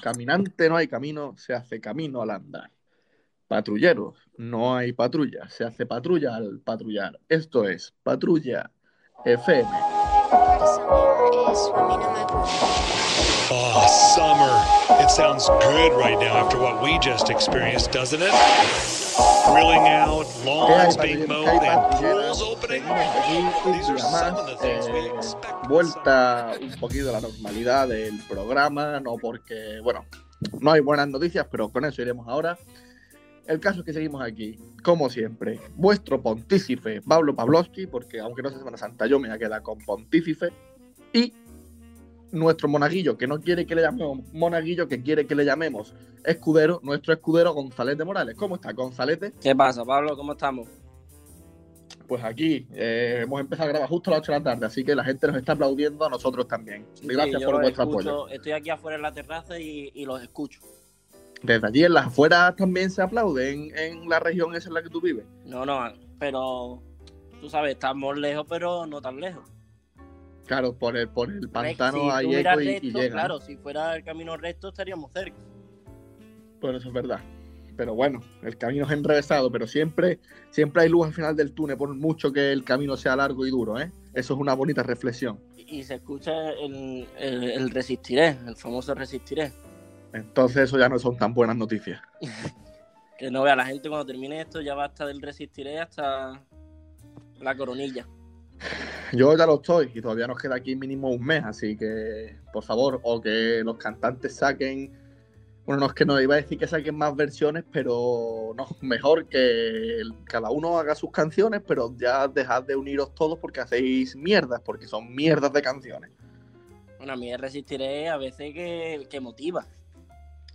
Caminante no hay camino, se hace camino al andar. Patrulleros, no hay patrulla, se hace patrulla al patrullar. Esto es Patrulla FM. Oh, summer. It sounds good right now after what we just experienced, doesn't it? Grilling out, lawns being mowed, and pools opening. These are some of the things we Eh, expect. vuelta un poquito a la normalidad del programa, no porque, bueno, no hay buenas noticias, pero con eso iremos ahora. El caso es que seguimos aquí, como siempre, vuestro pontífice Pablo Pavlovsky, porque aunque no sea Semana Santa, yo me voy a quedar con pontífice, y nuestro monaguillo, que no quiere que le llamemos monaguillo, que quiere que le llamemos escudero, nuestro escudero González de Morales. ¿Cómo está, González? ¿Qué pasa, Pablo? ¿Cómo estamos? Pues aquí eh, hemos empezado a grabar justo a las 8 de la tarde, así que la gente nos está aplaudiendo a nosotros también. Sí, Gracias por vuestro escucho, apoyo. Estoy aquí afuera en la terraza y, y los escucho. Desde allí en las afueras también se aplaude en, en la región esa en la que tú vives. No, no, pero tú sabes, estamos lejos, pero no tan lejos. Claro, por el, por el pantano si hay eco y, llega. Claro, si fuera el camino recto estaríamos cerca. Por eso es verdad. Pero bueno, el camino es enrevesado, pero siempre, siempre hay luz al final del túnel, por mucho que el camino sea largo y duro, ¿eh? Eso es una bonita reflexión. Y, y se escucha el, el- el resistiré, el famoso resistiré. Entonces eso ya no son tan buenas noticias. Que no vea la gente cuando termine esto, ya basta del resistiré hasta la coronilla. Yo ya lo estoy y todavía nos queda aquí mínimo un mes, así que por favor, o que los cantantes saquen, bueno, no es que no iba a decir que saquen más versiones, pero no, mejor que cada uno haga sus canciones, pero ya dejad de uniros todos porque hacéis mierdas, porque son mierdas de canciones. Bueno, a mí el resistiré a veces que, que motiva.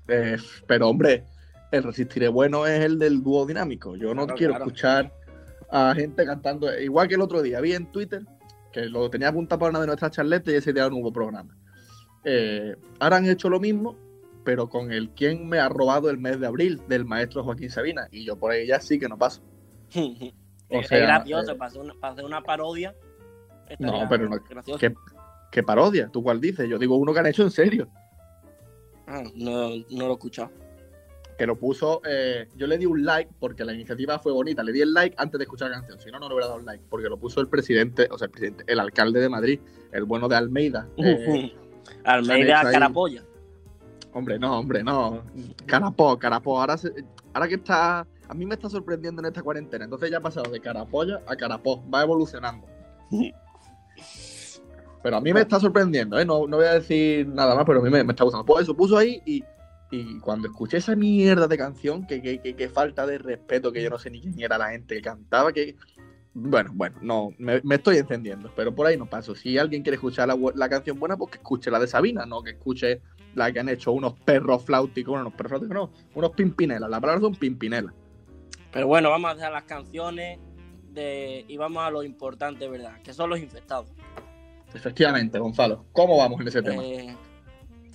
Eh, pero hombre, el resistiré bueno es el del dúo dinámico. Yo no Claro, quiero claro. escuchar a gente cantando, igual que el otro día, vi en Twitter que lo tenía apuntado para una de nuestras charletas y ese día no hubo programa. Eh, ahora han hecho lo mismo, pero con el quien me ha robado el mes de abril del maestro Joaquín Sabina. Y yo por ahí ya sí que no paso. O es gracioso, eh, para, hacer una, para hacer una parodia. No, pero no- gracioso. ¿Qué, qué parodia? ¿Tú cuál dices? Yo digo uno que han hecho en serio. Ah, no, no lo he escuchado. Que lo puso, eh, yo le di un like porque la iniciativa fue bonita, le di el like antes de escuchar la canción, si no, no le hubiera dado un like, porque lo puso el presidente, o sea, el presidente, el alcalde de Madrid, el bueno de Almeida. Eh, Almeida Carapolla. hombre, no, hombre, no. Carapó, carapó, ahora, se- ahora que está, a mí me está sorprendiendo en esta cuarentena, entonces ya ha pasado de carapolla a carapó, va evolucionando. Pero a mí me está sorprendiendo, ¿eh? no, no voy a decir nada más, pero a mí me, me está gustando. Pues eso puso ahí y, y cuando escuché esa mierda de canción, que, que, que- que falta de respeto, que yo no sé ni quién era la gente que cantaba, que... Bueno, bueno, no, me, me estoy encendiendo, pero por ahí no paso. Si alguien quiere escuchar la, la canción buena, pues que escuche la de Sabina, no que escuche la que han hecho unos perros flauticos, bueno, unos perros flauticos no, unos pimpinelas, la palabra son pimpinelas. Pero bueno, vamos a dejar las canciones de, y vamos a lo importante, ¿verdad? Que son los infectados. Efectivamente, Gonzalo, ¿cómo vamos en ese tema? Eh,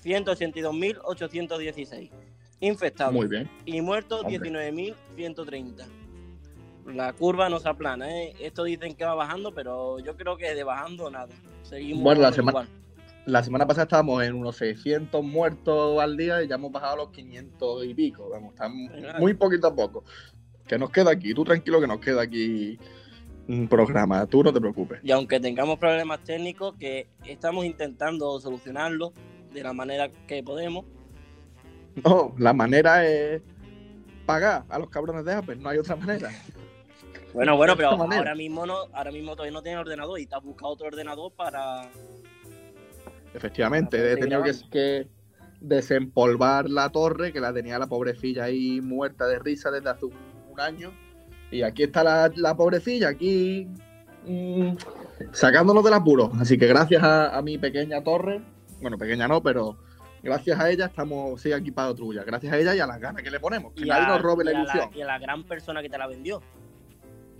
182.816 infectados. Muy bien. Y muertos Hombre. 19.130. La curva no se aplana, ¿eh? Esto dicen que va bajando, pero yo creo que de bajando nada. Seguimos Bueno, la semana- igual. La semana pasada estábamos en unos 600 muertos al día y ya hemos bajado a los 500 y pico. Vamos, estamos muy poquito a poco. Que nos queda aquí, tú tranquilo que nos queda aquí un programa, tú no te preocupes. Y aunque tengamos problemas técnicos, que estamos intentando solucionarlos de la manera que podemos. No, la manera es pagar a los cabrones de Apple, no hay otra manera. Bueno, bueno, pero ahora mismo no, ahora mismo todavía no tiene ordenador y te has buscado otro ordenador para. Efectivamente, Para he tenido que, desempolvar la torre, que la tenía la pobrecilla ahí muerta de risa desde hace un, un año. Y aquí está la, la pobrecilla, aquí mm, sacándonos del apuro. Así que gracias a, a mi pequeña torre, bueno, pequeña no, pero gracias a ella estamos, sigue aquí para Trulla. Gracias a ella y a las ganas que le ponemos. Que y nadie a- nos robe la ilusión. y a la gran persona que te la vendió.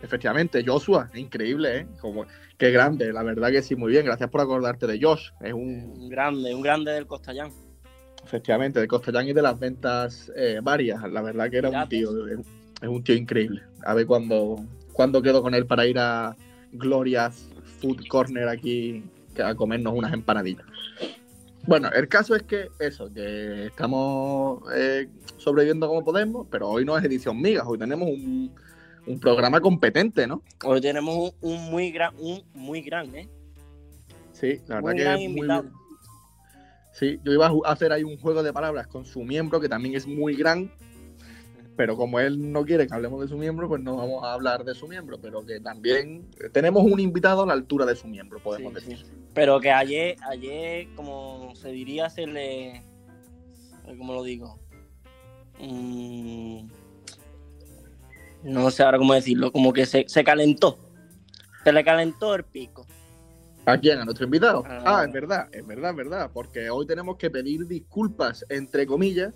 Efectivamente, Joshua, increíble, ¿eh? Como, qué grande, la verdad que sí, muy bien. Gracias por acordarte de Josh. Es un, Un grande, un grande del Costellán. Efectivamente, de Costellán y de las ventas eh, varias. La verdad que era un tío, es es un tío increíble. A ver cuándo cuando quedo con él para ir a Gloria's Food Corner aquí a comernos unas empanadillas. Bueno, el caso es que eso, que estamos eh, sobreviviendo como podemos, pero hoy no es edición migas, hoy tenemos un, programa competente, ¿no? Hoy tenemos un, muy gran, un muy gran, ¿eh? Sí, la verdad que es muy, Sí, yo iba a hacer ahí un juego de palabras con su miembro, que también es muy gran, pero como él no quiere que hablemos de su miembro, pues no vamos a hablar de su miembro, pero que también tenemos un invitado a la altura de su miembro, podemos decir. Pero que ayer, ayer, como se diría, se le... ¿Cómo lo digo? Mm, no sé ahora cómo decirlo, como que se, se calentó. Se le calentó el pico. ¿A quién? ¿A nuestro invitado? Ah, ah, es verdad, es verdad, es verdad. Porque hoy tenemos que pedir disculpas, entre comillas,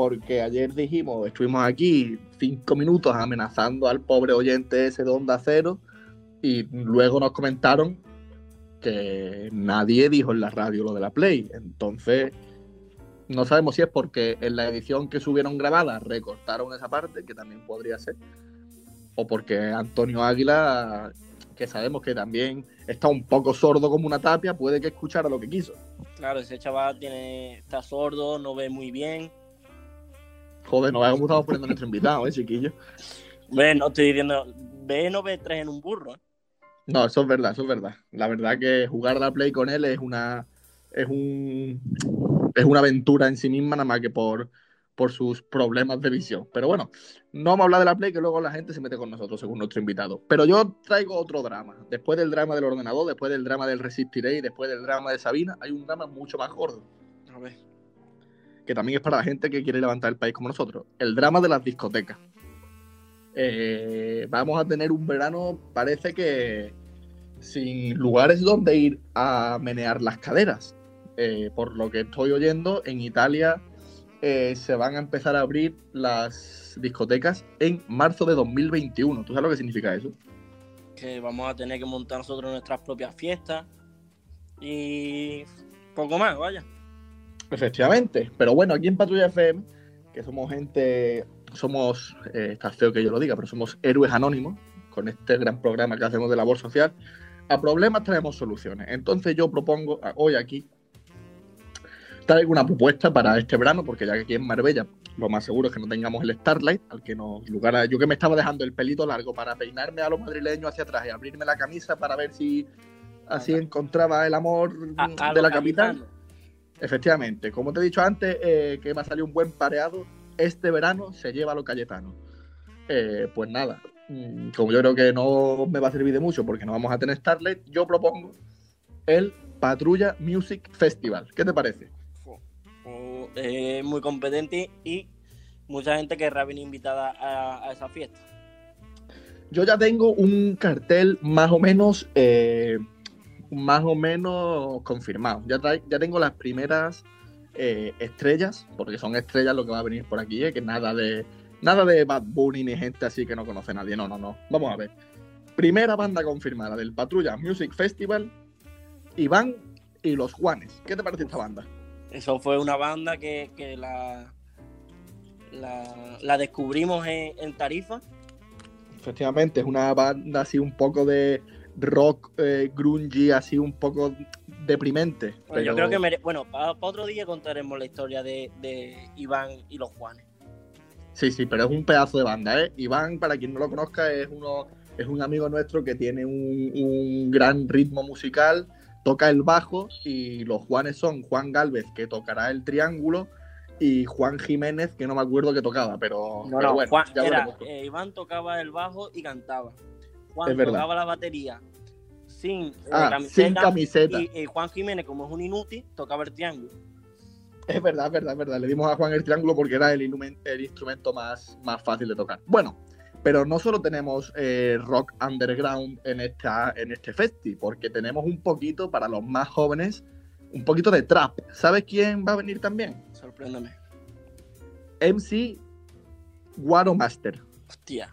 porque ayer dijimos, estuvimos aquí cinco minutos amenazando al pobre oyente ese de Onda Cero y luego nos comentaron que nadie dijo en la radio lo de la Play. Entonces, no sabemos si es porque en la edición que subieron grabada recortaron esa parte, que también podría ser, o porque Antonio Águila, que sabemos que también está un poco sordo como una tapia, puede que escuchara lo que quiso. Claro, ese chaval tiene, está sordo, no ve muy bien Joder, no veas cómo estamos poniendo a nuestro invitado, eh, chiquillo. Ve, no estoy diciendo, ve no ve tres en un burro. No, eso es verdad, eso es verdad. La verdad que jugar la play con él es una es un es una aventura en sí misma nada más que por por sus problemas de visión. Pero bueno, no vamos a hablar de la Play, que luego la gente se mete con nosotros, según nuestro invitado. Pero yo traigo otro drama. Después del drama del ordenador, después del drama del Resistiré, después del drama de Sabina, hay un drama mucho más gordo. A ver que también es para la gente que quiere levantar el país como nosotros. El drama de las discotecas. Eh, vamos a tener un verano, parece que sin lugares donde ir a menear las caderas. Eh, por lo que estoy oyendo, en Italia eh, se van a empezar a abrir las discotecas en marzo de 2021. ¿Tú sabes lo que significa eso? Que vamos a tener que montar nosotros nuestras propias fiestas y poco más, vaya. Efectivamente, pero bueno, aquí en Patrulla FM, que somos gente, somos, eh, está feo que yo lo diga, pero somos héroes anónimos con este gran programa que hacemos de labor social, a problemas traemos soluciones. Entonces yo propongo hoy aquí traigo una propuesta para este verano, porque ya que aquí en Marbella lo más seguro es que no tengamos el Starlight, al que nos lugar yo que me estaba dejando el pelito largo para peinarme a los madrileños hacia atrás y abrirme la camisa para ver si así encontraba el amor de la capital. Efectivamente, como te he dicho antes, eh, que me ha salido un buen pareado, este verano se lleva a los Cayetanos. Eh, pues nada, mm, como yo creo que no me va a servir de mucho porque no vamos a tener Starlight, yo propongo el Patrulla Music Festival. ¿Qué te parece? Eh, muy competente y mucha gente querrá venir invitada a, esa fiesta. Yo ya tengo un cartel más o menos más o menos confirmado. Ya, ya tengo las primeras eh, estrellas, porque son estrellas lo que va a venir por aquí, ¿eh? que nada de nada de Bad Bunny ni gente así que no conoce a nadie. No, no, no. Vamos a ver. Primera banda confirmada del Patrulla Music Festival, Iván y los Juanes. ¿Qué te parece esta banda? Eso fue una banda que, la, la, descubrimos en, en Tarifa. Efectivamente, es una banda así un poco de rock eh, grungy así un poco deprimente. Bueno, Yo creo que, bueno, para, otro día contaremos la historia de, Iván y los Juanes. Sí, sí, pero es un pedazo de banda, ¿eh? Iván, para quien no lo conozca, es uno es un amigo nuestro que tiene un, gran ritmo musical, toca el bajo y los Juanes son Juan Galvez, que tocará el triángulo, y Juan Jiménez, que no me acuerdo que tocaba, pero, bueno, eh, Iván tocaba el bajo y cantaba. Juan tocaba la batería sin, eh, ah, camiseta, Y, Juan Jiménez, como es un inútil, tocaba el triángulo. Es verdad, es verdad, es verdad. Le dimos a Juan el triángulo porque era el, el instrumento más, más fácil de tocar. Bueno, pero no solo tenemos eh, rock underground en, esta, en este festi, porque tenemos un poquito para los más jóvenes, un poquito de trap. ¿Sabes quién va a venir también? Sorpréndame. MC Guaro Master. Hostia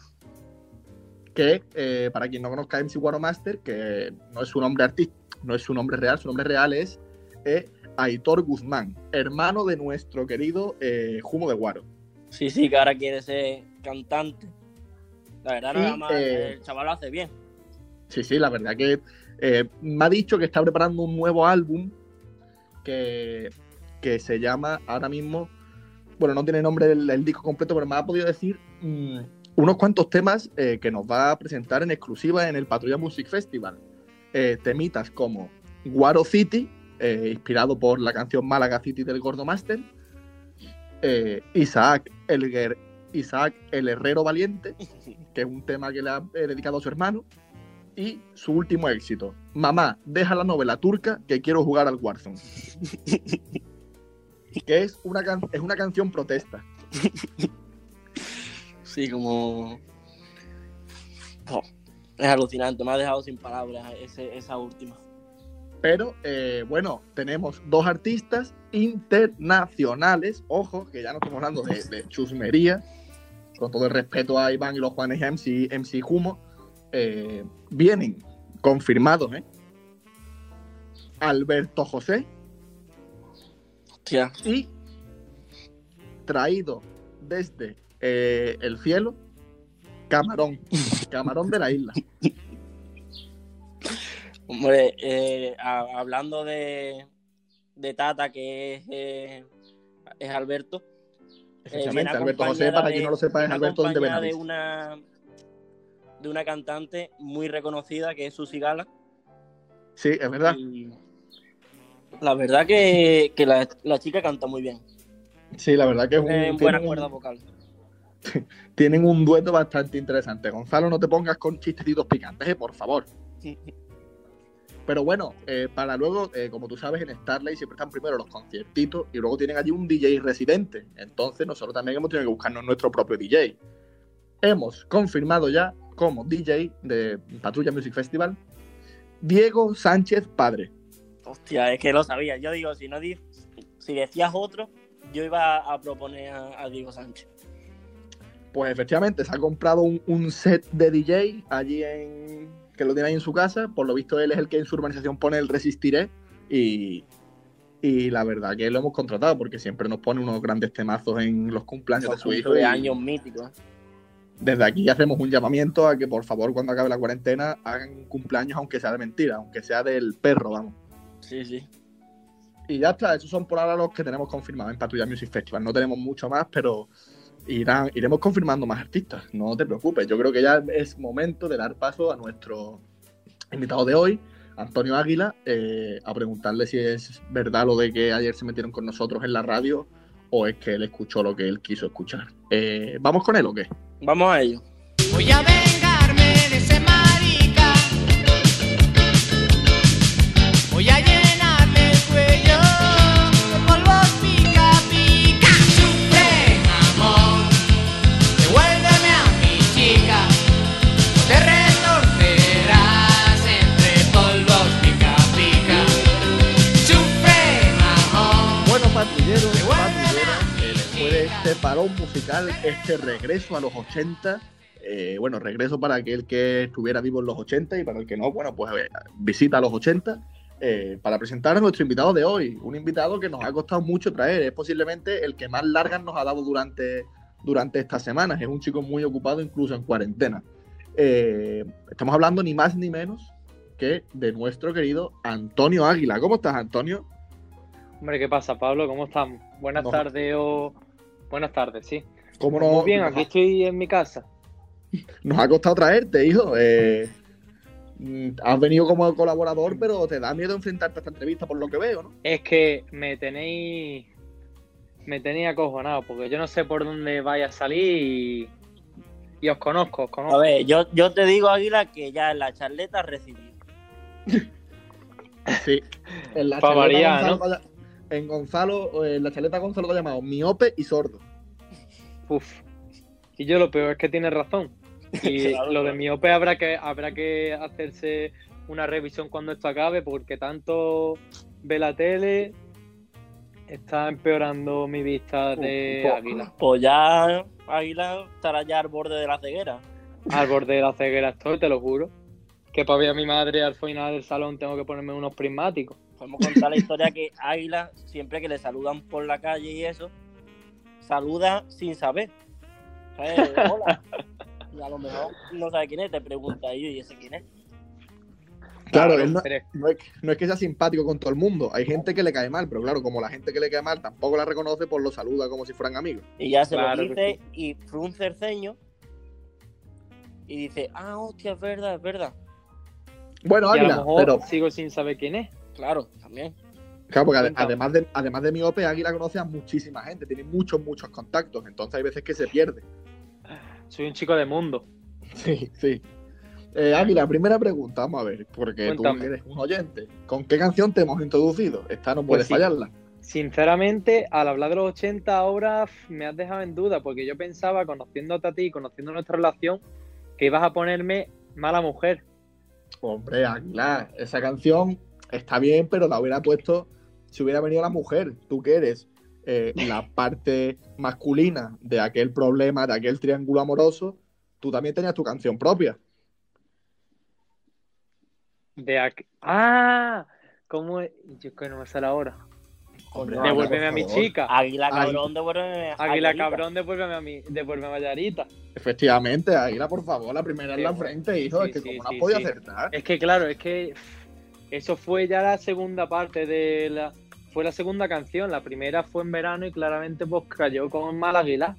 que eh, para quien no conozca a MC Guaro Master, que no es su nombre artístico, no es su nombre real, su nombre real es eh, Aitor Guzmán, hermano de nuestro querido eh, Jumo de Guaro. Sí, sí, que ahora quiere ser cantante. La verdad, nada más, el chaval lo hace bien. Sí, sí, la verdad que me ha dicho que está preparando un nuevo álbum que, que se llama ahora mismo, bueno, no tiene nombre el, disco completo, pero me ha podido decir mm, unos cuantos temas eh, que nos va a presentar en exclusiva en el Patrulla Music Festival. Eh, temitas como Guaro City, eh, inspirado por la canción Málaga City del Gordo Master, Isaac, el, Isaac el Herrero Valiente, que es un tema que le ha dedicado a su hermano, y su último éxito, Mamá, deja la novela turca que quiero jugar al Warzone. que es una, es una canción protesta. Sí, como... Oh, es alucinante, me ha dejado sin palabras esa última. Pero eh, bueno, tenemos dos artistas internacionales, ojo, que ya no estamos hablando de, chusmería, con todo el respeto a Iván y los Juanes MC, MC Humo, eh, vienen confirmados, ¿eh? Alberto José. Hostia. Y traído desde eh, el cielo, Camarón. Camarón de la isla. Hombre, eh, hablando de, de Tata, que es, eh, es Alberto. Efectivamente, Alberto José, para quien no lo sepa, es Alberto de de una, de una cantante muy reconocida que es Susi Gala. Sí, es verdad. la verdad que, que la, la, chica canta muy bien. Sí, la verdad que es un. buena cuerda vocal. Tienen un dueto bastante interesante. Gonzalo, no te pongas con chistecitos picantes, eh, por favor. Pero bueno, eh, para luego, eh, como tú sabes, en Starlight siempre están primero los conciertitos y luego tienen allí un DJ residente. Entonces nosotros también hemos tenido que buscarnos nuestro propio DJ. Hemos confirmado ya como DJ de Patrulla Music Festival Diego Sánchez Padre. Hostia, es que lo sabía. Yo digo, si no si decías otro, yo iba a proponer a, Diego Sánchez. Pues efectivamente, se ha comprado un, un set de DJ allí en, que lo tiene ahí en su casa. Por lo visto, él es el que en su urbanización pone el Resistiré. Y, y la verdad que lo hemos contratado porque siempre nos pone unos grandes temazos en los cumpleaños de su hijo. De años míticos. Desde aquí hacemos un llamamiento a que por favor cuando acabe la cuarentena hagan cumpleaños aunque sea de mentira, aunque sea del perro, vamos. Sí, sí. Y ya está, esos son por ahora los que tenemos confirmados en Patrulla Music Festival. No tenemos mucho más, pero irán, iremos confirmando más artistas, no te preocupes. Yo creo que ya es momento de dar paso a nuestro invitado de hoy, Antonio Águila, eh, a preguntarle si es verdad lo de que ayer se metieron con nosotros en la radio o es que él escuchó lo que él quiso escuchar. Eh, ¿Vamos con él o qué? Vamos a ello. Voy a vengarme musical, este regreso a los 80. Eh, bueno, regreso para aquel que estuviera vivo en los 80 y para el que no, bueno, pues eh, visita a los 80. Eh, para presentar a nuestro invitado de hoy, un invitado que nos ha costado mucho traer, es posiblemente el que más largas nos ha dado durante, durante estas semanas, es un chico muy ocupado incluso en cuarentena. estamos hablando ni más ni menos que de nuestro querido Antonio Águila. ¿Cómo estás, Antonio? Hombre, ¿qué pasa, Pablo? ¿Cómo estamos? Buenas tardes o Buenas tardes, sí. ¿Cómo no, Muy bien, aquí estoy en mi casa. Nos ha costado traerte, hijo. Eh, mm, has venido como colaborador, pero te da miedo enfrentarte a esta entrevista por lo que veo, ¿no? Es que me tenéis. Me tenéis acojonado, porque yo no sé por dónde vaya a salir y, os conozco, os conozco. A ver, yo, yo te digo, Águila, que ya en la charleta recibí. sí. En la charleta ¿no? En Gonzalo, en la chaleta Gonzalo lo ha llamado miope y sordo. Uf. Y yo lo peor es que tiene razón. Y lo de miope habrá que, habrá que hacerse una revisión cuando esto acabe, porque tanto ve la tele está empeorando mi vista de águila. Pues ya águila estará ya al borde de la ceguera. Al borde de la ceguera estoy, te lo juro. Que para ver a mi madre al final del salón tengo que ponerme unos prismáticos. Podemos contar la historia que Águila, siempre que le saludan por la calle y eso, saluda sin saber. Hola. Y a lo mejor no sabe quién es, te pregunta y yo, ¿y ese quién es? Claro, Claro, él no, es, no es que sea simpático con todo el mundo. Hay gente que le cae mal, pero claro, como la gente que le cae mal tampoco la reconoce, pues lo saluda como si fueran amigos. Y ya se Claro lo dice y frunce el ceño y dice, ah, hostia, es verdad, es verdad. Bueno, y a lo Águila, mejor pero sigo sin saber quién es. Claro, también. claro, porque además de, además de miope, Águila conoce a muchísima gente, tiene muchos, muchos contactos, entonces hay veces que se pierde. Soy un chico de mundo. Sí, sí. Eh, Águila, primera pregunta, vamos a ver, porque Cuéntame. tú eres un oyente. ¿Con qué canción te hemos introducido? Esta no puedes Pues sí. fallarla. Sinceramente, al hablar de los 80 ahora me has dejado en duda, porque yo pensaba, conociéndote a ti, conociendo nuestra relación, que ibas a ponerme mala mujer. Hombre, Águila, esa canción está bien, pero la hubiera puesto si hubiera venido la mujer. Tú que eres eh, la parte masculina de aquel problema, de aquel triángulo amoroso, tú también tenías tu canción propia. De aqu- ¡Ah! ¿Cómo es? Yo que no me sale ahora. Hombre, Devuélveme a mi chica. Águila cabrón, devuélveme a Águila cabrón, devuélveme a mí, devuélveme a Yarita. Efectivamente, Águila, por favor, la primera en la frente, hijo, sí, es que sí, como no has podido sí. acertar. Es que claro, es que eso fue ya la segunda parte de la. Fue la segunda canción. La primera fue en verano y claramente pues cayó con Malaguila.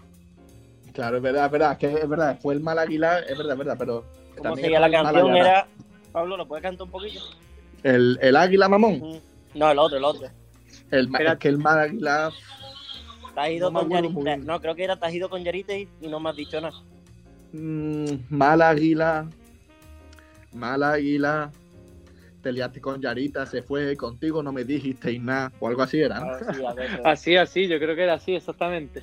Claro, es verdad, es verdad, es que es verdad, fue el mal Águila, es verdad, es verdad, pero ¿Cómo también seguía la canción? Era... Pablo, ¿lo puedes cantar un poquillo? El, el Águila Mamón, Mm. No, el otro, el otro. el, Espera. es que el mal Águila, Te has ido No con Yarita. No, creo que era te has ido con Yarita y, y no me has dicho nada. mm, mal Águila, te liaste con Yarita, se fue contigo, no me dijisteis nada, o algo así era. ¿no? A ver, sí, a ver, sí. Así, así, yo creo que era así, exactamente.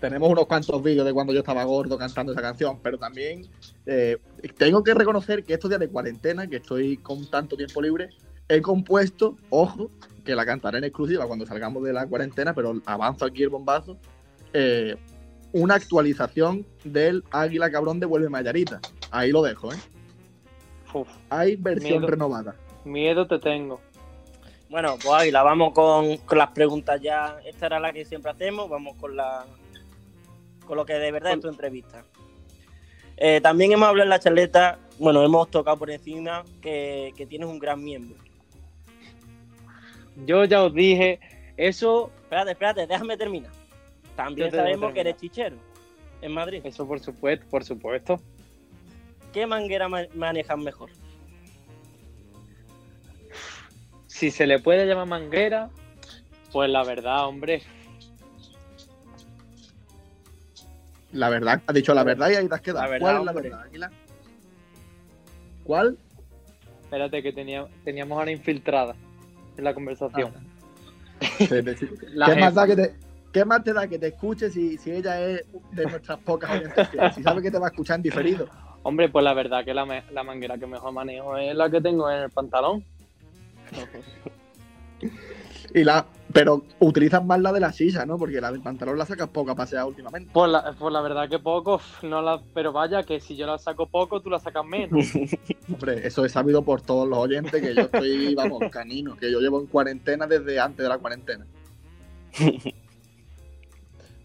Tenemos unos cuantos vídeos de cuando yo estaba gordo cantando esa canción, pero también eh, tengo que reconocer que estos días de cuarentena, que estoy con tanto tiempo libre, he compuesto, ojo, que la cantaré en exclusiva cuando salgamos de la cuarentena, pero avanzo aquí el bombazo, eh, una actualización del Águila Cabrón de Vuelve Mayarita. Ahí lo dejo, ¿eh? Uf, Hay versión Miedo. renovada. Miedo te tengo. Bueno, pues Águila, vamos con, con las preguntas ya. Esta era la que siempre hacemos. Vamos con la con lo que de verdad es tu entrevista. Eh, también hemos hablado en la charleta, bueno, hemos tocado por encima que, que tienes un gran miembro. Yo ya os dije, eso, Espérate, espérate, déjame terminar. También sabemos que eres chichero en Madrid. eso por supuesto, por supuesto. ¿Qué manguera ma- manejas mejor? Si se le puede llamar manguera, pues la verdad, hombre, La verdad, has dicho la verdad y ahí te has quedado. La verdad, ¿Cuál es la verdad, Águila? ¿Cuál? espérate que tenía, teníamos una infiltrada en la conversación. La ¿Qué, más da que te, ¿Qué más te da que te escuche si, si ella es de nuestras pocas fieles? Si sabe que te va a escuchar en diferido. Hombre, pues la verdad que la manguera que mejor manejo es la que tengo en el pantalón. Y la, pero utilizas más la de la silla, ¿no? Porque la del pantalón la sacas poca paseada últimamente. Pues la, pues la verdad que poco, no la, pero vaya que si yo la saco poco, tú la sacas menos. Hombre, eso es sabido por todos los oyentes que yo estoy, vamos, canino, que yo llevo en cuarentena desde antes de la cuarentena.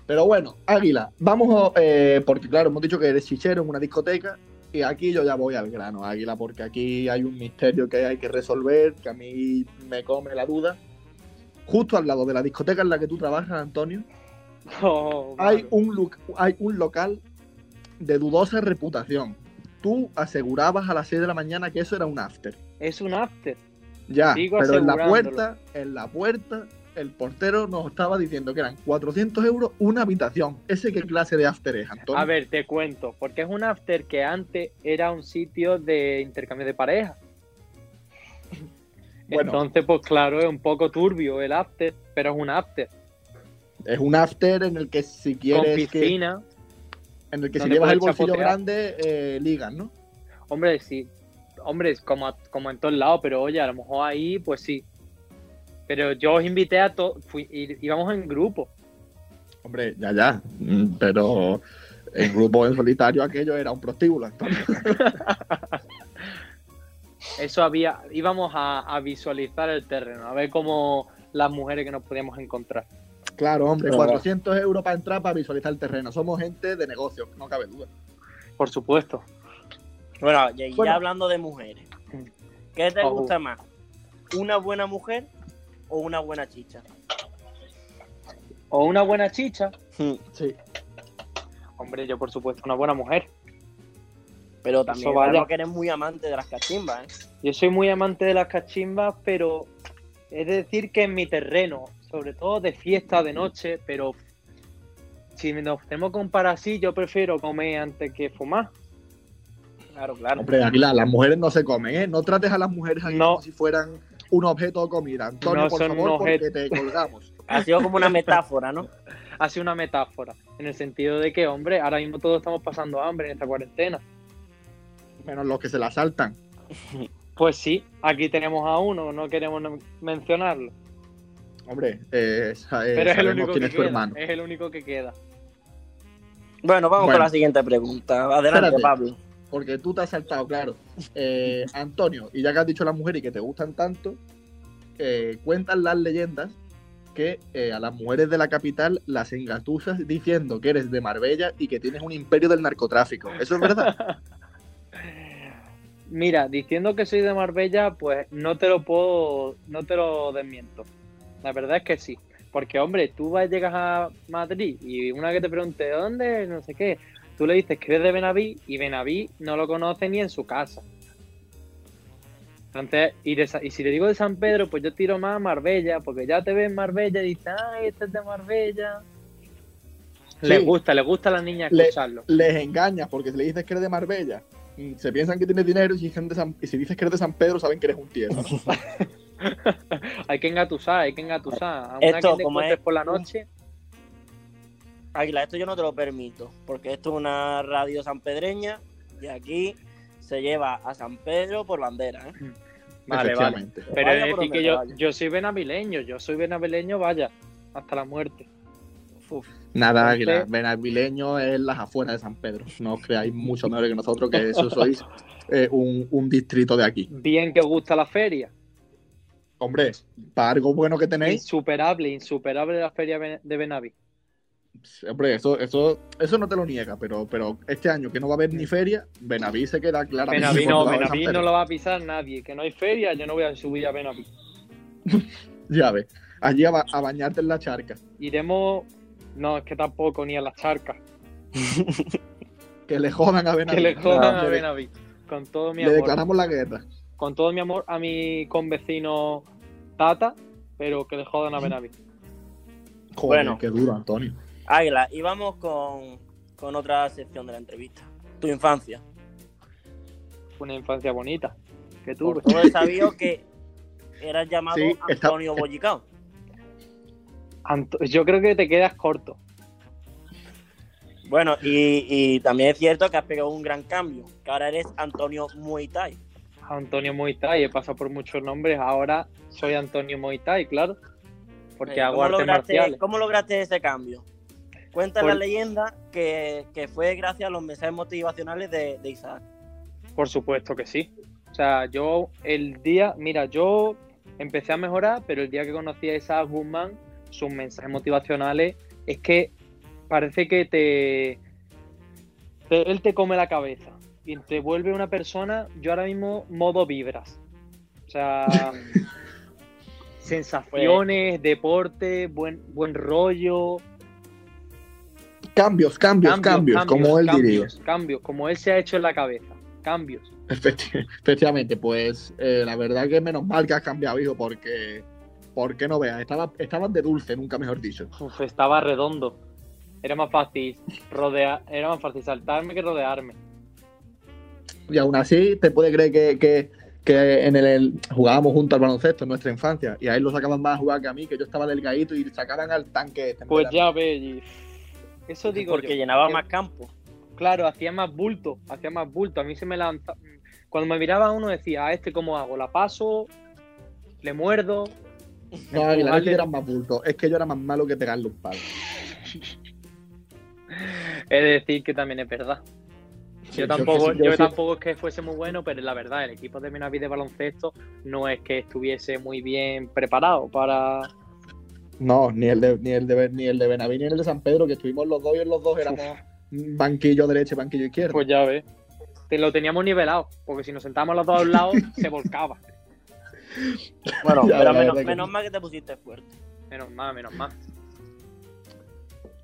Pero bueno, Águila, vamos, eh, porque claro, hemos dicho que eres chichero en una discoteca y aquí yo ya voy al grano, Águila, porque aquí hay un misterio que hay que resolver, que a mí me come la duda. Justo al lado de la discoteca en la que tú trabajas, Antonio, Oh, hay vale. un, hay un local de dudosa reputación. Tú asegurabas a las 6 de la mañana que eso era un after. Es un after. Ya, Sigo pero en la puerta, en la puerta, el portero nos estaba diciendo que eran 400 euros una habitación. ¿Ese qué clase de after es, Antonio? A ver, te cuento, porque es un after que antes era un sitio de intercambio de parejas. Bueno. Entonces, pues claro, es un poco turbio el after, pero es un after. Es un after en el que si Con quieres que, piscina. en el que si llevas el bolsillo chapotear. grande, eh, ligas, ¿no? Hombre, sí. Hombre, como, como en todos lados, pero oye, a lo mejor ahí, pues sí. Pero yo os invité a todos, íbamos en grupo. Hombre, ya, ya. Mm, Pero el grupo en solitario aquello era un prostíbulo. Eso había, íbamos a, a visualizar el terreno, a ver cómo las mujeres que nos podíamos encontrar. Claro, hombre, Pero- 400 euros para entrar para visualizar el terreno. Somos gente de negocio, no cabe duda. Por supuesto. Bueno, y Bueno. ya hablando de mujeres. ¿Qué te Ojo. gusta más? ¿Una buena mujer o una buena chicha? O una buena chicha. Sí. Hombre, yo por supuesto, una buena mujer. Pero también sabemos que eres muy amante de las cachimbas, ¿eh? Yo soy muy amante de las cachimbas, pero es decir que en mi terreno, sobre todo de fiesta, de noche, pero si nos tenemos que comparar así, yo prefiero comer antes que fumar. Claro, claro. Hombre, las mujeres no se comen, ¿eh? No trates a las mujeres aquí No. como si fueran un objeto de comida. Antonio, No por son favor, un porque objeto. te colgamos. Ha sido como una metáfora, ¿no? Ha sido una metáfora, en el sentido de que, hombre, ahora mismo todos estamos pasando hambre en esta cuarentena. Menos los que se la saltan. Pues sí, aquí tenemos a uno, no queremos mencionarlo. Hombre, eh, eh, Pero es el único quién que es tu queda. hermano. Es el único que queda. Bueno, vamos Bueno. con la siguiente pregunta. Adelante, Espérate. Pablo. Porque tú te has saltado, claro. Eh, Antonio, y ya que has dicho las mujeres y que te gustan tanto, eh, cuentan las leyendas que eh, a las mujeres de la capital las engatusas diciendo que eres de Marbella y que tienes un imperio del narcotráfico. ¿Eso es verdad? Mira, diciendo que soy de Marbella, pues no te lo puedo, no te lo desmiento. La verdad es que sí. Porque, hombre, tú vas, llegas a Madrid y una que te pregunte ¿de dónde, no sé qué, tú le dices que eres de Benaví y Benaví no lo conoce ni en su casa. Entonces, y, de Sa- y si le digo de San Pedro, pues yo tiro más a Marbella, porque ya te ven Marbella y dices, ay, este es de Marbella. Le Sí. gusta, le gusta a las niñas escucharlo. Les engañas porque si le dices que eres de Marbella, se piensan que tienes dinero y si, dicen de San- y si dices que eres de San Pedro, saben que eres un tierno. hay que engatusar, hay que engatusar. A una Esto, que te como es por la un- noche. Águila, esto yo no te lo permito, porque esto es una radio sanpedreña y aquí se lleva a San Pedro por bandera, ¿eh? Vale, vale. Efectivamente. Pero es decir que yo, yo soy benavileño, yo soy benavileño, vaya, hasta la muerte. Uf. Nada, Águila. Benavileño es las afueras de San Pedro. No os creáis mucho mejores que nosotros, que eso sois eh, un, un distrito de aquí. Bien que os gusta la feria. Hombre, para algo bueno que tenéis, Insuperable, insuperable la feria de Benaví. Hombre, eso, eso, eso no te lo niega, pero, pero este año que no va a haber ni feria, Benaví se queda claramente Benaví no, Benaví no lo va a pisar nadie. Que no hay feria, yo no voy a subir a Benaví. Ya ves, allí a, ba- a bañarte en la charca. Iremos, no, es que tampoco, ni a las charcas. Que le jodan a Benaví. Que le jodan a Le- Benaví. Con todo mi Le amor. declaramos la guerra. Con todo mi amor a mi convecino Tata, pero que le jodan a Benaví. Joder, Bueno. qué duro, Antonio. Águila, y vamos con, con otra sección de la entrevista. Tu infancia. Una infancia bonita. Que Por tuve. todo he sabido que eras llamado Sí, está- Antonio Bollicao. Anto- Yo creo que te quedas corto. Bueno, y, y también es cierto que has pegado un gran cambio, que ahora eres Antonio Muay Thai. Antonio Moitai, he pasado por muchos nombres, ahora soy Antonio Moitai, claro, porque Eh, hago ¿cómo artes lograste, marciales. ¿Cómo lograste ese cambio? Cuenta la leyenda que, que fue gracias a los mensajes motivacionales de, de Isaac. Por supuesto que sí. O sea, yo el día, mira, yo empecé a mejorar, pero el día que conocí a Isaac Guzmán, sus mensajes motivacionales, es que parece que te, te- él te come la cabeza y te vuelve una persona, yo ahora mismo modo vibras. O sea, sensaciones, deporte, buen, buen rollo, Cambios, cambios, cambios, como él diría. cambios, como él se ha hecho en la cabeza, cambios. Efecti- Efectivamente, pues eh, la verdad que menos mal que has cambiado, hijo, porque, porque no veas, estaba, estabas de dulce, nunca mejor dicho. Uf, estaba redondo. Era más fácil rodear, era más fácil saltarme que rodearme. Y aún así, te puede creer que, que, que en el, el- jugábamos juntos al baloncesto en nuestra infancia, y a él lo sacaban más a jugar que a mí, que yo estaba delgadito y sacaban al tanque. este, Pues ya ves, y- eso digo porque yo. llenaba Que, más campo. Claro, hacía más bulto, hacía más bulto. A mí se me lanza. Cuando me miraba uno decía, ¿a este cómo hago? ¿La paso? ¿Le muerdo? No, no eras más bulto, es que yo era más malo que pegarle un palo. He de decir que también es verdad. Sí, yo tampoco, sí, yo, sí- tampoco es que fuese muy bueno, pero la verdad, el equipo de Menaví de baloncesto no es que estuviese muy bien preparado para, No, ni el de, ni el de, ni el de Benaví ni el de San Pedro, que estuvimos los dos y en los dos éramos banquillo derecho y banquillo izquierdo. Pues ya ves. te lo teníamos nivelado, porque si nos sentábamos los dos a un lado, se volcaba. Bueno, Ya, pero menos, que menos sí. mal que te pusiste fuerte. Menos mal, menos mal.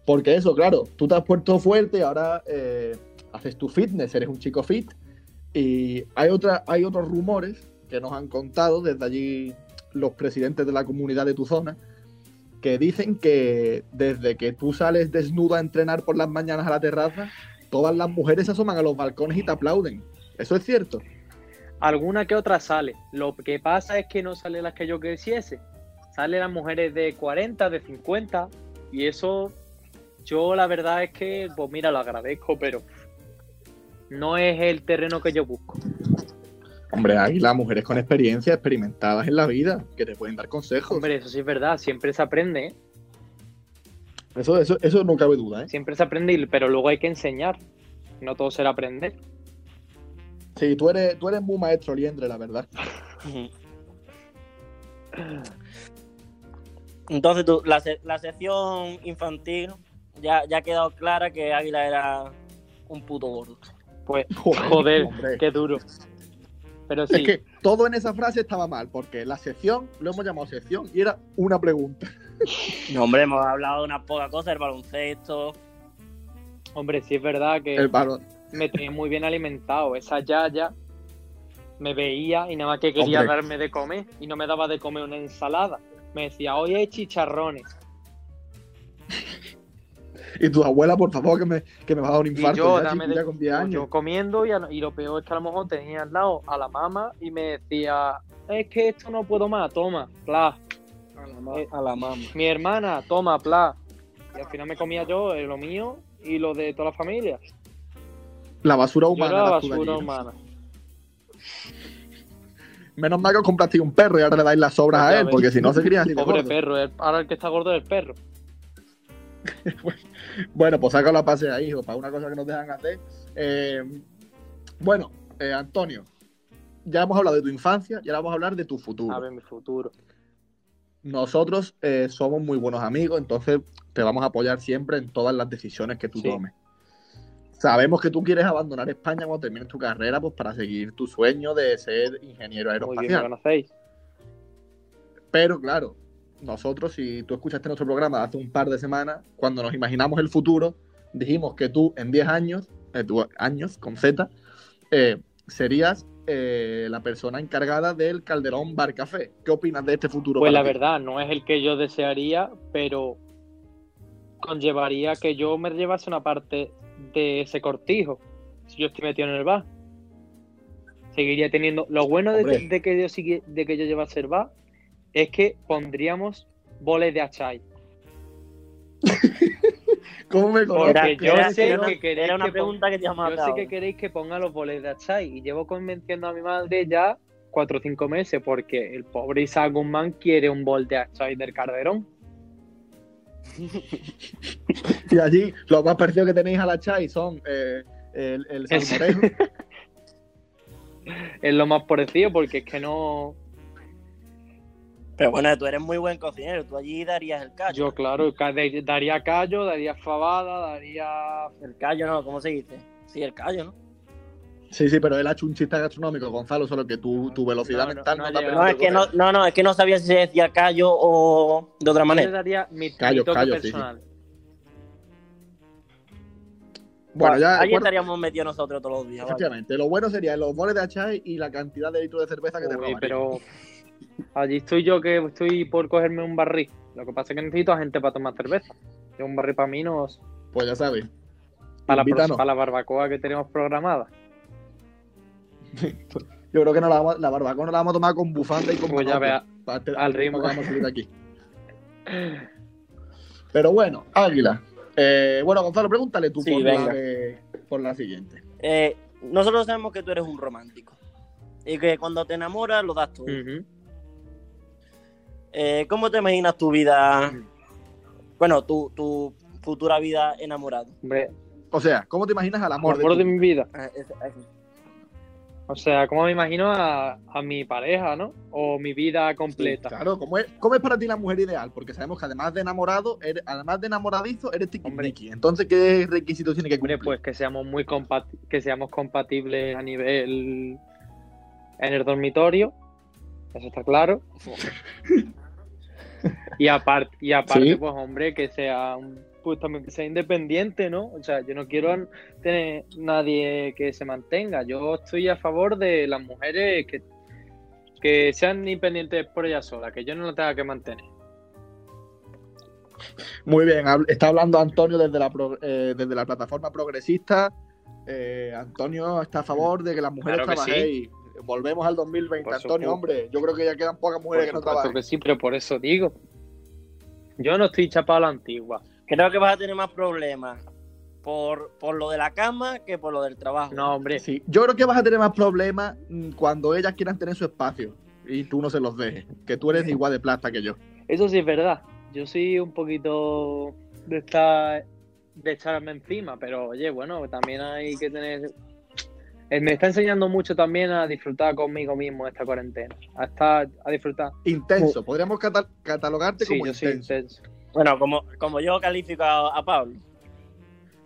Porque eso, claro, tú te has puesto fuerte y ahora eh, haces tu fitness, eres un chico fit. Y hay, otra, hay otros rumores que nos han contado desde allí los presidentes de la comunidad de tu zona, que dicen que desde que tú sales desnudo a entrenar por las mañanas a la terraza, todas las mujeres se asoman a los balcones y te aplauden. ¿Eso es cierto? Alguna que otra sale. Lo que pasa es que no sale las que yo quisiese. Salen las mujeres de 40, de 50. Y eso, yo la verdad es que, pues mira, lo agradezco, pero no es el terreno que yo busco. Hombre, hay las mujeres con experiencia, experimentadas en la vida, que te pueden dar consejos. Hombre, eso sí es verdad, siempre se aprende, ¿eh? Eso, eso, eso no cabe duda, ¿eh? Siempre se aprende, y- pero luego hay que enseñar. No todo será aprender. Sí, tú eres, tú eres muy maestro liendre, la verdad. Entonces, tú, la, la sección infantil ya, ya ha quedado clara que Águila era un puto gordo. Pues, joder, qué duro. Pero sí, Es que todo en esa frase estaba mal, porque la sección lo hemos llamado sección y era una pregunta. No, hombre, hemos hablado de unas pocas cosas, el baloncesto. hombre, sí es verdad que El balón. me tenía muy bien alimentado. Esa yaya me veía y nada más que quería Hombre. darme de comer y no me daba de comer una ensalada. Me decía, hoy hay chicharrones. Y tu abuela, por favor, que me, que me va a dar un Y infarto. yo, ya, dame chico, de- ya con 10 yo- años. yo comiendo y, a- y lo peor es que a lo mejor tenía al lado a la mamá y me decía, es que esto no puedo más, toma, pla. Eh, A la mamá. Mi hermana, toma, pla. Y al final me comía yo eh, lo mío y lo de toda la familia. La basura Yo humana. era tú de basura humana. Menos mal que os compraste un perro y ahora le dais las sobras a él, porque si no se cría así de Pobre gordo. perro, ahora el que está gordo es el perro. Bueno, pues sácalo a pase ahí, hijo, para una cosa que nos dejan hacer. Eh, bueno, eh, Antonio, ya hemos hablado de tu infancia y ahora vamos a hablar de tu futuro. A ver, mi futuro. Nosotros eh, somos muy buenos amigos, entonces te vamos a apoyar siempre en todas las decisiones que tú Sí. tomes. Sabemos que tú quieres abandonar España cuando termines tu carrera, pues para seguir tu sueño de ser ingeniero Muy bien, me aeroespacial. conocéis. Pero claro, nosotros, si tú escuchaste nuestro programa hace un par de semanas, cuando nos imaginamos el futuro, dijimos que tú en 10 años, eh, tú, años con Z, eh, serías eh, la persona encargada del Calderón Bar Café. ¿Qué opinas de este futuro? Pues la ti? verdad, no es el que yo desearía, pero conllevaría que yo me llevase una parte de ese cortijo si yo estoy metido en el bar. Seguiría teniendo. Lo bueno de, que yo de que yo llevase el bar es que pondríamos boles de achai. ¿Cómo me Porque conoces? yo era, sé era que queréis era una que pon- pregunta que te íbamos a Yo sé hacer que ahora. queréis que ponga los boles de achai y llevo convenciendo a mi madre ya cuatro o cinco meses porque el pobre Isaac Guzmán quiere un bol de achai del Calderón. Y allí lo más parecido que tenéis a la Chai son eh, el, el El- salmorejo. Es lo más parecido porque es que no. Pero bueno, tú eres muy buen cocinero, tú allí darías el callo. Yo, claro, daría callo, daría fabada, daría. El callo no, ¿cómo se dice? Sí, el callo, ¿no? Sí, sí, pero él ha hecho un chiste gastronómico, Gonzalo, solo que tu, tu velocidad No, mental no no, te. No, es que no, permitido no, no, es que no sabía si se decía callo o de otra Yo le manera. daría mi, mi Callo, toque callo, sí. Bueno, ya, Allí bueno, estaríamos metidos nosotros todos los días. vaya. efectivamente, lo bueno sería los boles de achai y la cantidad de litros de cerveza que te Uy, robarían. pero allí estoy yo que estoy por cogerme un barril. Lo que pasa es que necesito a gente para tomar cerveza. Yo un barril para mí no es Pues ya sabes. para la, Invítanos. para la barbacoa que tenemos programada. Yo creo que no la, vamos- la barbacoa no la vamos a tomar con bufanda y con Pues ya vea, Para este- al ritmo. que vamos a salir de aquí. Pero bueno, Águila. Eh, bueno, Gonzalo, pregúntale tú Sí, por, la por la siguiente. Eh, nosotros sabemos que tú eres un romántico. Y que cuando te enamoras lo das todo. Ujú. Eh, ¿Cómo te imaginas tu vida? Bueno, tu, tu futura vida enamorado. Hombre, O sea, ¿cómo te imaginas al amor, amor, de mi vida. Eso. O sea, ¿cómo me imagino a, a mi pareja, no? O mi vida completa. Claro, ¿cómo es, ¿cómo es para ti la mujer ideal? Porque sabemos que además de enamorado, eres- además de enamoradizo, eres tiquismiqui. Entonces, ¿qué requisitos tiene que Hombre, cumplir? pues que seamos muy compati- que seamos compatibles a nivel en el dormitorio, eso está claro. y aparte, y aparte, Sí. pues hombre, que sea un- pues también que sea independiente, ¿no? O sea, yo no quiero tener nadie que se mantenga. Yo estoy a favor de las mujeres que, que sean independientes por ellas solas, que yo no la tenga que mantener. Muy bien, está hablando Antonio desde la, pro- eh, desde la plataforma progresista. Eh, Antonio está a favor de que las mujeres Claro que sí. Volvemos al 2020, Por Antonio, supuesto. hombre. Yo creo que ya quedan pocas Por mujeres que no trabajan. que sí, pero por eso digo. Yo no estoy chapado a la antigua. Creo que vas a tener más problemas por, por lo de la cama que por lo del trabajo. No, hombre, Sí, yo creo que vas a tener más problemas cuando ellas quieran tener su espacio y tú no se los dejes. Que tú eres igual de plata que yo. Eso sí es verdad. Yo soy un poquito de estar de echarme encima, pero oye, bueno, también hay que tener. Eh, Me está enseñando mucho también a disfrutar conmigo mismo esta cuarentena. A estar, a disfrutar. Intenso. Podríamos cata- catalogarte Sí, como yo soy intenso. intenso. Bueno, como, como yo califico a, a Pablo.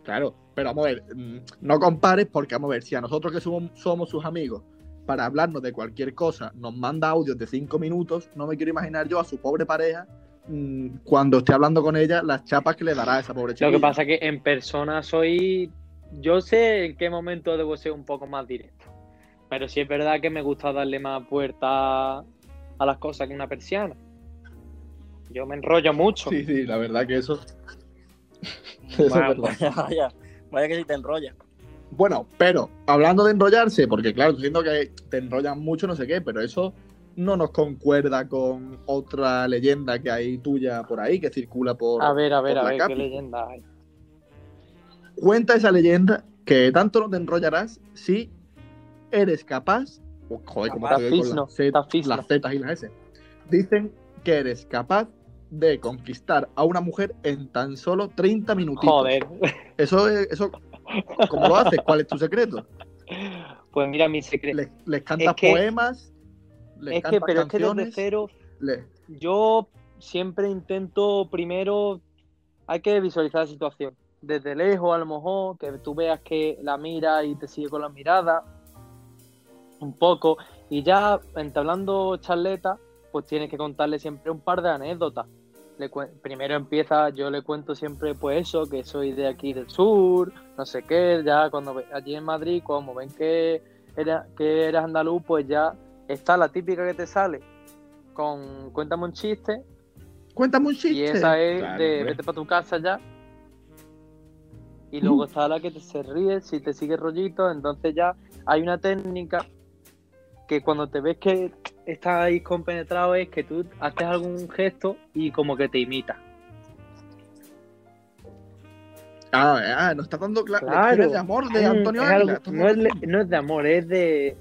Claro, pero vamos a ver, mm, no compares porque vamos a ver, si a nosotros que somos, somos sus amigos, para hablarnos de cualquier cosa, nos manda audios de cinco minutos, no me quiero imaginar yo a su pobre pareja mm, cuando esté hablando con ella, las chapas que le dará a esa pobre chica. Lo que pasa es que en persona soy. Yo sé en qué momento debo ser un poco más directo. Pero sí es verdad que me gusta darle más puerta a las cosas que una persiana. Yo me enrollo mucho. Sí, sí, la verdad que eso. eso es Bueno, verdad. Vaya, vaya, vaya que si te enrollas. Bueno, pero hablando de enrollarse, porque claro, diciendo que te enrollan mucho, no sé qué, pero eso no nos concuerda con otra leyenda que hay tuya por ahí, que circula por. A ver, a ver, a ver, Capi. qué leyenda hay. Cuenta esa leyenda que tanto no te enrollarás si eres capaz. oh, joder, como con las, Z, las Z y las S. Dicen que eres capaz de conquistar a una mujer en tan solo 30 minutitos. Joder. Eso es, eso, ¿cómo lo haces? ¿Cuál es tu secreto? Pues mira, mi secreto. Les, les cantas que- poemas, les Es que, pero es que desde cero, yo siempre intento primero, hay que visualizar la situación. Desde lejos, a lo mejor, que tú veas que la mira y te sigue con la mirada, un poco, y ya entablando charleta, pues tienes que contarle siempre un par de anécdotas. Le primero empieza, yo le cuento siempre pues eso, que soy de aquí del sur, no sé qué, ya cuando ve- allí en Madrid, como ven que, era, que eres andaluz, pues ya está la típica que te sale con cuéntame un chiste Cuéntame un chiste. y esa es Claro, de vete para tu casa ya. Y luego está la que te se ríe, si te sigue rollito, entonces ya hay una técnica que cuando te ves que estás ahí compenetrado es que tú haces algún gesto y como que te imita. Ah, ah, nos está dando cla- Claro. de amor de Mm, Antonio es algo- no, es, no es de amor, es de...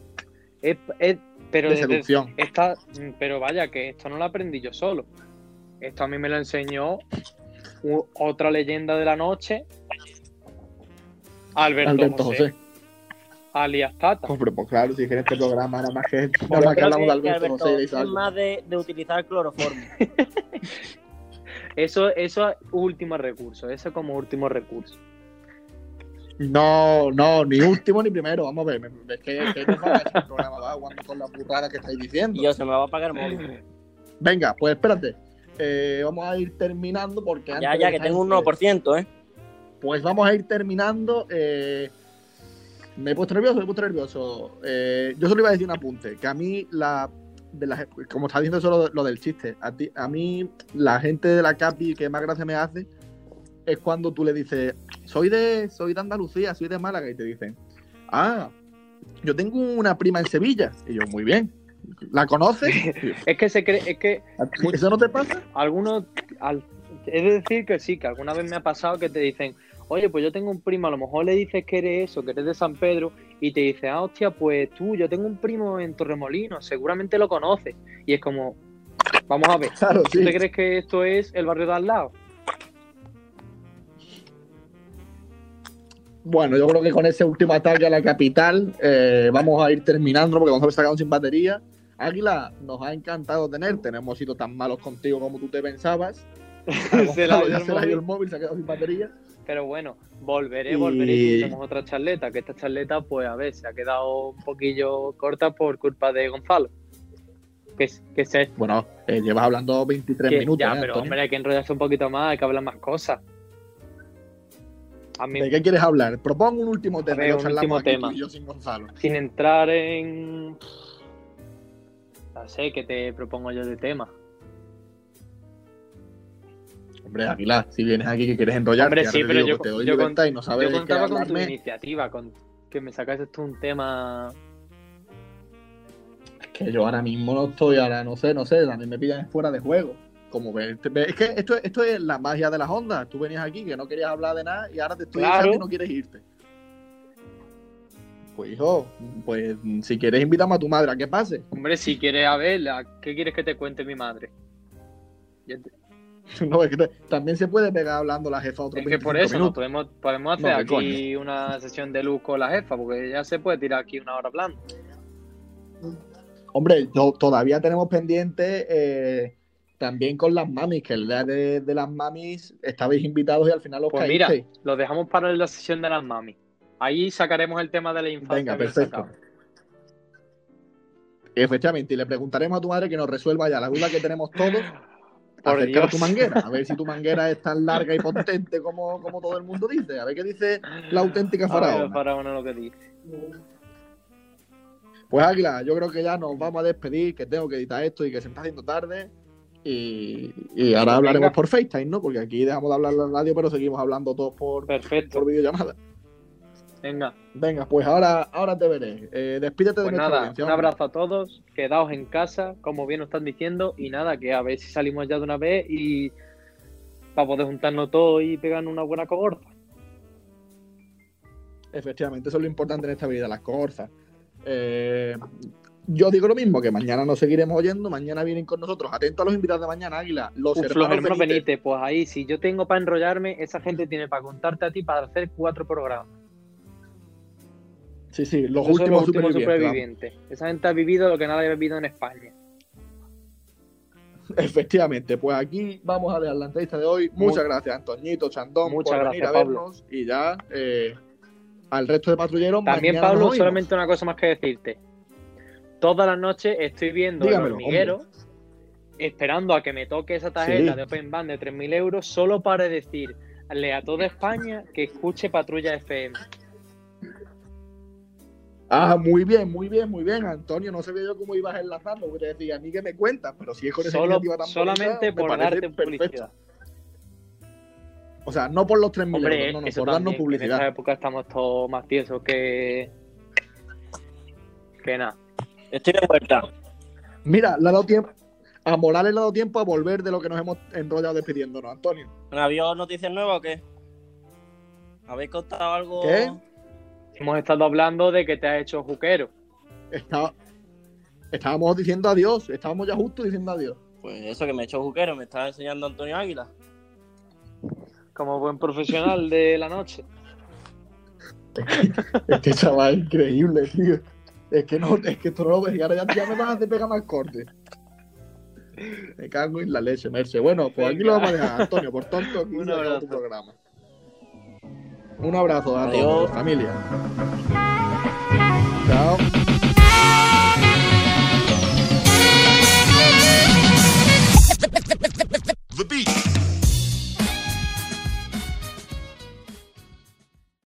Es, es- pero de seducción. Esta, mm, pero vaya, que esto no lo aprendí yo solo. Esto a mí me lo enseñó otra leyenda de la noche, Alberto, Alberto José, José. alias Tata. Hombre, pues claro, si es que en este programa nada más que, Yo nada más que hablamos de Alberto Alberto José y de es más de, de utilizar cloroformo. Eso, eso es último recurso, eso como último recurso. No, no, ni último ni primero. Vamos a ver, es que, que no va a ser un programa va aguando con la burrada que estáis diciendo. Yo se me va a apagar el móvil. Venga, pues espérate. Eh, vamos a ir terminando porque antes Ya, ya, que tengo un este- 1%, ¿eh? Pues vamos a ir terminando. eh, me he puesto nervioso, me he puesto nervioso. Eh, yo solo iba a decir un apunte, que a mí la de las, como está diciendo solo lo del chiste, a, ti, a mí la gente de la Capi que más gracia me hace es cuando tú le dices, soy de, soy de Andalucía, soy de Málaga, y te dicen, ah, yo tengo una prima en Sevilla. Y yo, muy bien. ¿La conoces? Es que se cree, es que "¿A ti ¿Eso no te pasa? algunos, al, es decir que sí, que alguna vez me ha pasado que te dicen, oye, pues yo tengo un primo, a lo mejor le dices que eres eso, que eres de San Pedro, y te dice, ah, hostia, pues tú, yo tengo un primo en Torremolinos, seguramente lo conoces. Y es como, vamos a ver, Claro, ¿tú sí. te crees que esto es el barrio de al lado? Bueno, yo creo que con ese último ataque a la capital eh, vamos a ir terminando porque vamos a estar sin batería. Águila, nos ha encantado tenerte. No hemos sido tan malos contigo como tú te pensabas. se la ya se la dio el móvil, se ha quedado sin batería. Pero bueno, volveré, volveré y hacemos otra charleta, que esta charleta, pues a ver, se ha quedado un poquillo corta por culpa de Gonzalo. Que, que se Bueno, eh, llevas hablando 23 que- minutos. ya, ¿eh, pero Antonio? hombre, hay que enrollarse un poquito más, hay que hablar más cosas. A mí, ¿De qué quieres hablar? Propongo un último tema. ver, un último tema. tú y yo sin Gonzalo. sin entrar en. No sé qué te propongo yo de tema. Hombre, Águila, si vienes aquí que quieres enrollar, Hombre, sí, pero yo- te doy yo libertad y no sabes Yo qué contaba con tu iniciativa, con que me sacases tú un tema. Es que yo ahora mismo no estoy, ahora no sé, no sé, mí me pillan fuera de juego. Como ves, es que esto, esto es la magia de las ondas. Tú venías aquí que no querías hablar de nada y ahora te estoy Claro. diciendo y no quieres irte. Pues hijo, pues si quieres invitamos a tu madre a que pase. Hombre, si quieres a ver, ¿a ¿qué quieres que te cuente mi madre? No, es que también se puede pegar hablando la jefa otros Es que por 25 eso minutos. podemos, podemos hacer No, ¿qué aquí una sesión de luz con la jefa, porque ya se puede tirar aquí una hora hablando. Hombre, yo- todavía tenemos pendiente eh, también con las mamis, que el día de, de las mamis estabais invitados y al final os Pues mira, caísteis. lo dejamos para la sesión de las mami. Ahí sacaremos el tema de la infancia. Venga, perfecto. Efectivamente, y le preguntaremos a tu madre que nos resuelva ya la duda que tenemos todos Por acerca de tu Dios. manguera. A ver si tu manguera es tan larga y potente como, como todo el mundo dice. A ver qué dice la auténtica ver, faraona. faraona lo que dice. Pues Águila, yo creo que ya nos vamos a despedir, que tengo que editar esto y que se me está haciendo tarde. Y, y ahora Venga. hablaremos por FaceTime, ¿no? Porque aquí dejamos de hablar en la radio, pero seguimos hablando todos por, Perfecto. por videollamada. Venga, Venga, pues ahora, ahora te veré. Eh, despídete de pues nuestra nada, audiencia, un abrazo a todos, quedaos en casa, como bien nos están diciendo, y nada, que a ver si salimos ya de una vez y para poder juntarnos todos y pegarnos una buena cohorta. Efectivamente, eso es lo importante en esta vida, las corzas. Eh, yo digo lo mismo, que mañana nos seguiremos oyendo, mañana vienen con nosotros. Atento a los invitados de mañana, Águila. Los Uf, los hermanos hermanos Benítez. Benítez, pues ahí, si yo tengo para enrollarme, esa gente tiene para contarte a ti para hacer cuatro programas. Sí, sí, los Esos últimos, los últimos supervivientes. Esa gente ha vivido lo que nadie ha vivido en España. Efectivamente, pues aquí vamos a dejar la entrevista de hoy. Muchas Mu- gracias, Antoñito, Chandón, Muchas por gracias, venir a Pablo. vernos. Y ya eh, al resto de patrulleros. También, Pablo, solamente una cosa más que decirte. Todas las noches estoy viendo el hormiguero, esperando a que me toque esa tarjeta Sí. de Open Band de 3.000 euros, solo para decirle a toda España que escuche Patrulla FM. Ah, muy bien, muy bien, muy bien, Antonio. No sabía yo cómo ibas a enlazarlo, porque te decía, a mí que me cuentas, pero si es con esa Solo, tan solamente bonita, por darte publicidad. O sea, no por los 3.000 Hombre, euros, no, no, por darnos que En publicidad. esta época estamos todos más tiesos que. que nada. Estoy de vuelta. Mira, le ha dado tiempo. A Morales le ha dado tiempo a volver de lo que nos hemos enrollado despidiéndonos, Antonio. ¿No ¿Había noticias nuevas o qué? ¿Habéis contado algo? ¿Qué? Hemos estado hablando de que te has hecho juquero. Estábamos diciendo adiós, estábamos ya justo diciendo adiós. Pues eso que me he hecho juquero, me estaba enseñando Antonio Águila. Como buen profesional de la noche. Este chaval es increíble, tío. Es que no, es que esto no lo ves y ahora ya, ya me vas a hacer pegar más corte. Me cago en la leche, Merce. Bueno, pues aquí lo vamos a dejar, Antonio, por tonto, aquí Un acabó tu abrazo. programa. Un abrazo a Adiós. todos, familia. Chao.